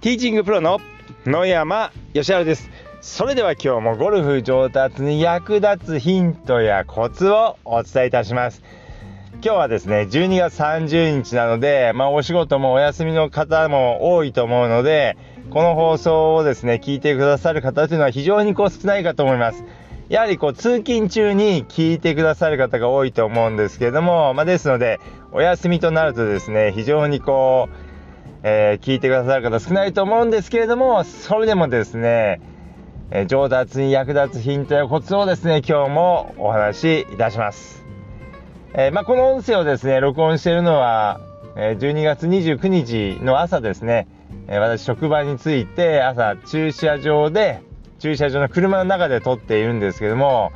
ティーチングプロの野山義晴です。それでは今日もゴルフ上達に役立つヒントやコツをお伝えいたします。今日はですね12月30日なのでまあ、お仕事もお休みの方も多いと思うのでこの放送をですね聞いてくださる方というのは非常にこう少ないかと思います。やはりこう通勤中に聞いてくださる方が多いと思うんですけれども、まあ、ですのでお休みとなるとですね非常にこう、えー、聞いてくださる方少ないと思うんですけれどもそれでもですね、えー、上達に役立つヒントやコツをですね今日もお話しいたします、えー、まあ、この音声をですね録音しているのはえ12月29日の朝ですね。え私職場に着いて朝駐車場で駐車場の車の中で撮っているんですけども、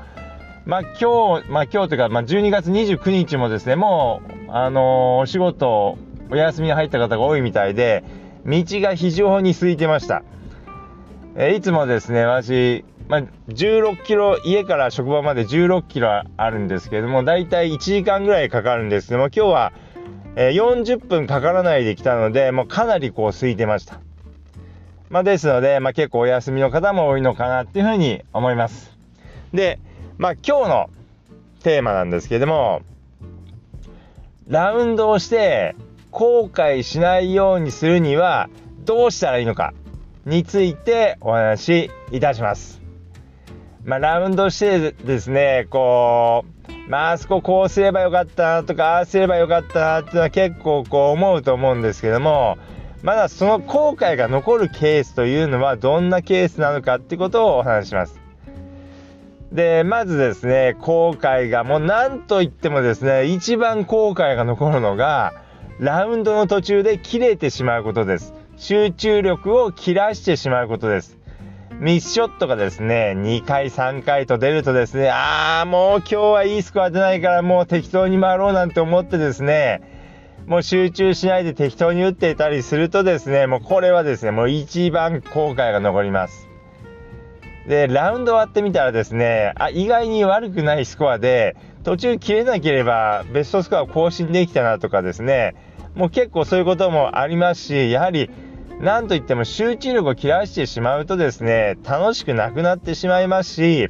まあ今日、まあ今日というか、まあ12月29日もですね、もう、あのー、お仕事、お休みに入った方が多いみたいで、道が非常に空いてました。え、いつもですね、私、まあ、16キロ、家から職場まで16キロあるんですけども、だいたい1時間ぐらいかかるんですけども、今日は、え、40分かからないで来たので、もうかなりこう空いてました。まあ、ですので、まあ、結構お休みの方も多いのかなっていうふうに思います。で、まあ、今日のテーマなんですけども、ラウンドをして後悔しないようにするにはどうしたらいいのかについてお話しいたします。まあ、ラウンドしてですね、こう、まあ、あそここうすればよかったなとか、ああすればよかったなっていうのは結構こう思うと思うんですけども、まだその後悔が残るケースというのはどんなケースなのかってことをお話しします。で、まずですね、後悔がもう何と言ってもですね、一番後悔が残るのが、ラウンドの途中で切れてしまうことです。集中力を切らしてしまうことです。ミスショットがですね、2回3回と出るとですね、ああ、もう今日はいいスコア出ないからもう適当に回ろうなんて思ってですね、もう集中しないで適当に打っていたりするとですね、もうこれはですね、もう一番後悔が残ります。で、ラウンド終わってみたらですね、あ、意外に悪くないスコアで、途中切れなければベストスコアを更新できたなとかですね、もう結構そういうこともありますし、やはり、なんといっても集中力を切らしてしまうとですね、楽しくなくなってしまいますし、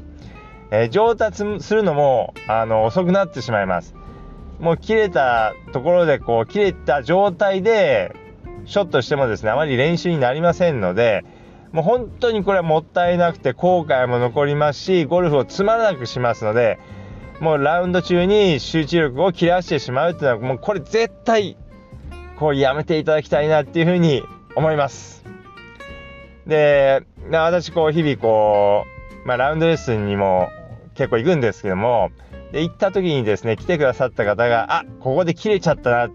えー、上達するのも、あの、遅くなってしまいます。もう切れたところでこう切れた状態でショットしてもですねあまり練習になりませんのでもう本当にこれはもったいなくて後悔も残りますしゴルフをつまらなくしますのでもうラウンド中に集中力を切らしてしまうっていうのはもうこれ絶対こうやめていただきたいなっていうふうに思います。で私こう日々こう、まあ、ラウンドレッスンにも結構行くんですけどもで、行った時にですね、来てくださった方が、あ、ここで切れちゃったなっ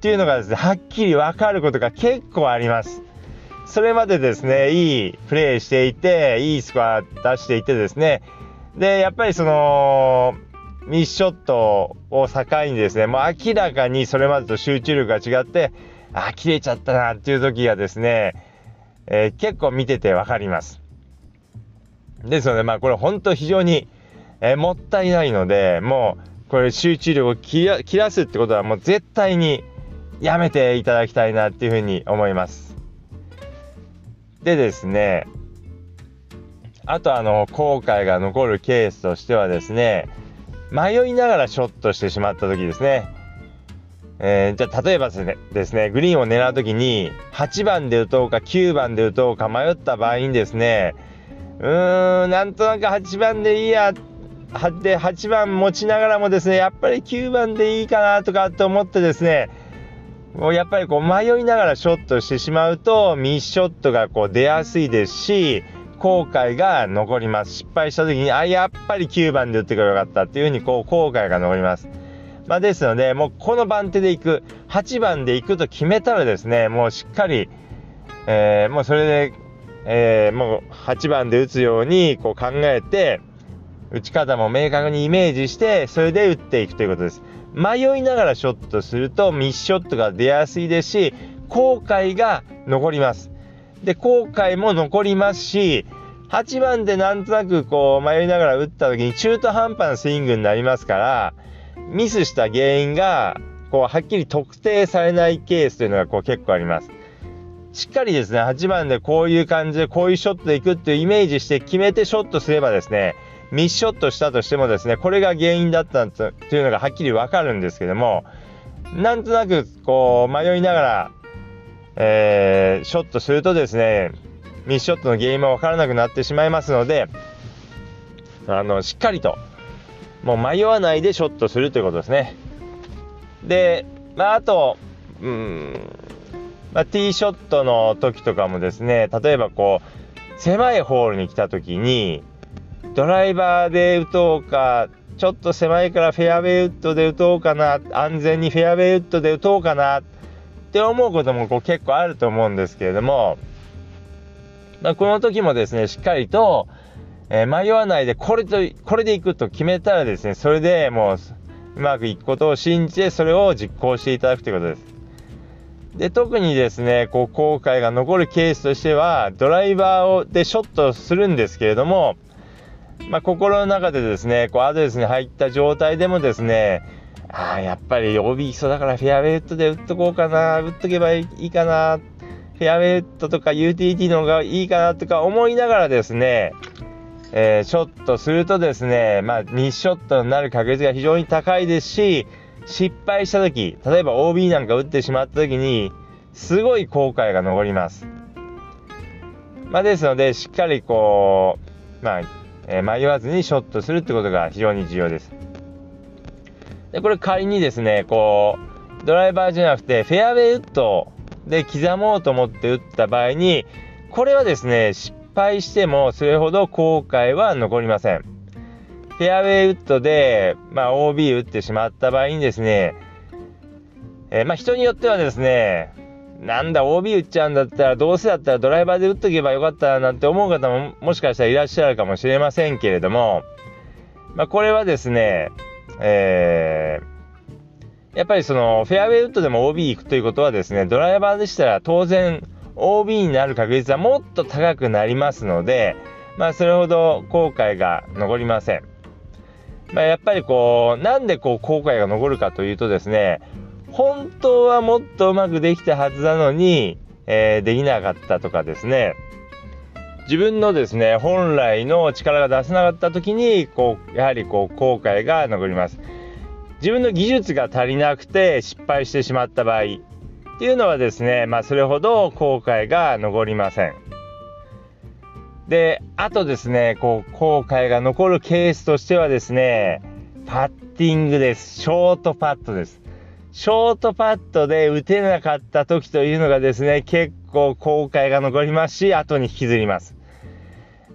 ていうのがですね、はっきりわかることが結構あります。それまでですね、いいプレーしていて、いいスコア出していてですね、で、やっぱりその、ミスショットを境にですね、もう明らかにそれまでと集中力が違って、あ、切れちゃったなっていう時がですね、えー、結構見ててわかります。ですので、まあこれ本当非常にえー、もったいないので、もう、これ集中力を切ら切らすってことはもう絶対にやめていただきたいなっていうふうに思います。でですね、あとあの、後悔が残るケースとしてはですね、迷いながらショットしてしまった時ですね。えー、じゃあ例えばですねですね、グリーンを狙う時に8番で打とうか9番で打とうか迷った場合にですね、うーん、なんとなく8番でいいやで8番持ちながらもですねやっぱり9番でいいかなとかって思ってですねもうやっぱりこう迷いながらショットしてしまうとミスショットがこう出やすいですし後悔が残ります失敗した時にあやっぱり9番で打ってくればよかったっていうふうにこう後悔が残りますまあ、ですのでもうこの番手でいく8番でいくと決めたらですねもうしっかり、えー、もうそれで、えー、もう8番で打つようにこう考えて打ち方も明確にイメージして、それで打っていくということです。迷いながらショットするとミスショットが出やすいですし、後悔が残ります。で、後悔も残りますし、8番でなんとなくこう迷いながら打った時に中途半端なスイングになりますから、ミスした原因がこうはっきり特定されないケースというのがこう結構あります。しっかりですね、8番でこういう感じで、こういうショットでいくっていうイメージして決めてショットすればですね、ミスショットしたとしてもですね、これが原因だったというのがはっきりわかるんですけども、なんとなくこう迷いながら、えー、ショットするとですね、ミスショットの原因もわからなくなってしまいますので、あの、しっかりと、もう迷わないでショットするということですね。で、まあ、あと、うん、まあ、ティーショットの時とかもですね、例えばこう、狭いホールに来た時に、ドライバーで打とうか、ちょっと狭いからフェアウェイウッドで打とうかな、安全にフェアウェイウッドで打とうかなって思うこともこう結構あると思うんですけれども、まあ、この時もですね、しっかりと、えー、迷わないでこれと、これでいくと決めたらですね、それでもううまくいくことを信じて、それを実行していただくということです。で、特にですね、こう後悔が残るケースとしては、ドライバーをでショットするんですけれども、まあ、心の中でですね、こうアドレスに入った状態でもですね、ああ、やっぱり OB 基礎だからフェアウェイウッドで打っとこうかな、打っとけばいいかな、フェアウェイウッドとか UTT の方がいいかなとか思いながらですね、えー、ショットするとですね、まあ、ミスショットになる確率が非常に高いですし、失敗した時、例えば OB なんか打ってしまった時に、すごい後悔が残ります。まあ、ですので、しっかりこう、まあ、えー、迷わずにショットするってことが非常に重要です。で、これ仮にですね、こう、ドライバーじゃなくて、フェアウェイウッドで刻もうと思って打った場合に、これはですね、失敗してもそれほど後悔は残りません。フェアウェイウッドで、まあ、OB 打ってしまった場合にですね、えー、まあ、人によってはですね、なんだ OB 打っちゃうんだったらどうせだったらドライバーで打っとけばよかったなんて思う方ももしかしたらいらっしゃるかもしれませんけれども、まあ、これはですね、えー、やっぱりそのフェアウェイウッドでも OB 行くということはですねドライバーでしたら当然 OB になる確率はもっと高くなりますので、まあ、それほど後悔が残りません。まあ、やっぱりこうなんでこう後悔が残るかというとですね本当はもっとうまくできたはずなのに、えー、できなかったとかですね自分のですね本来の力が出せなかった時にこうやはりこう後悔が残ります。自分の技術が足りなくて失敗してしまった場合っていうのはですねまあそれほど後悔が残りません。であとですねこう後悔が残るケースとしてはですねパッティングです。ショートパットです。ショートパットで打てなかった時というのがですね、結構後悔が残りますし、後に引きずります。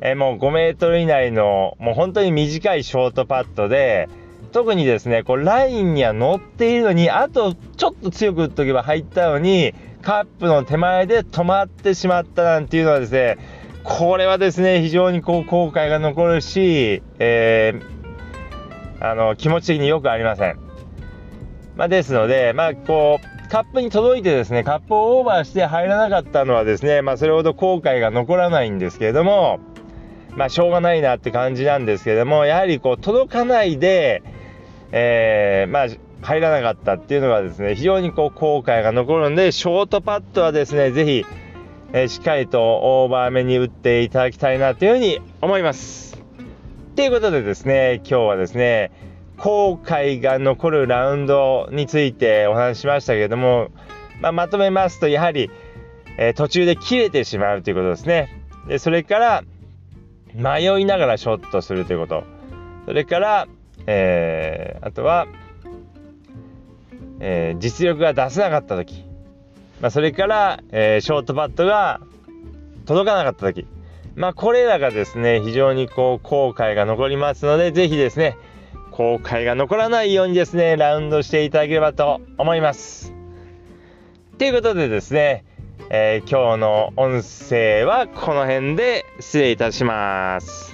えもう5メートル以内の、もう本当に短いショートパットで、特にですね、こうラインには乗っているのに、あとちょっと強く打っとけば入ったのに、カップの手前で止まってしまったなんていうのはですね、これはですね、非常にこう後悔が残るし、えー、あの気持ち的によくありません。まあ、ですので、まあ、こう、カップに届いてですね、カップをオーバーして入らなかったのはですね、まあ、それほど後悔が残らないんですけれども、まあ、しょうがないなって感じなんですけども、やはりこう、届かないで、えー、まあ、入らなかったっていうのがですね、非常にこう、後悔が残るんで、ショートパットはですね、ぜひ、えー、しっかりとオーバー目に打っていただきたいなというふうに思います。ということでですね、今日はですね、後悔が残るラウンドについてお話ししましたけれども、まあ、まとめますとやはり、えー、途中で切れてしまうということですねでそれから迷いながらショットするということ。それから、えー、あとは、えー、実力が出せなかった時、まあ、それから、えショートパットが届かなかった時。まあこれらがですね非常にこう後悔が残りますので是非ですね後悔が残らないようにですね、ラウンドしていただければと思います。ということでですね、えー、今日の音声はこの辺で失礼いたします。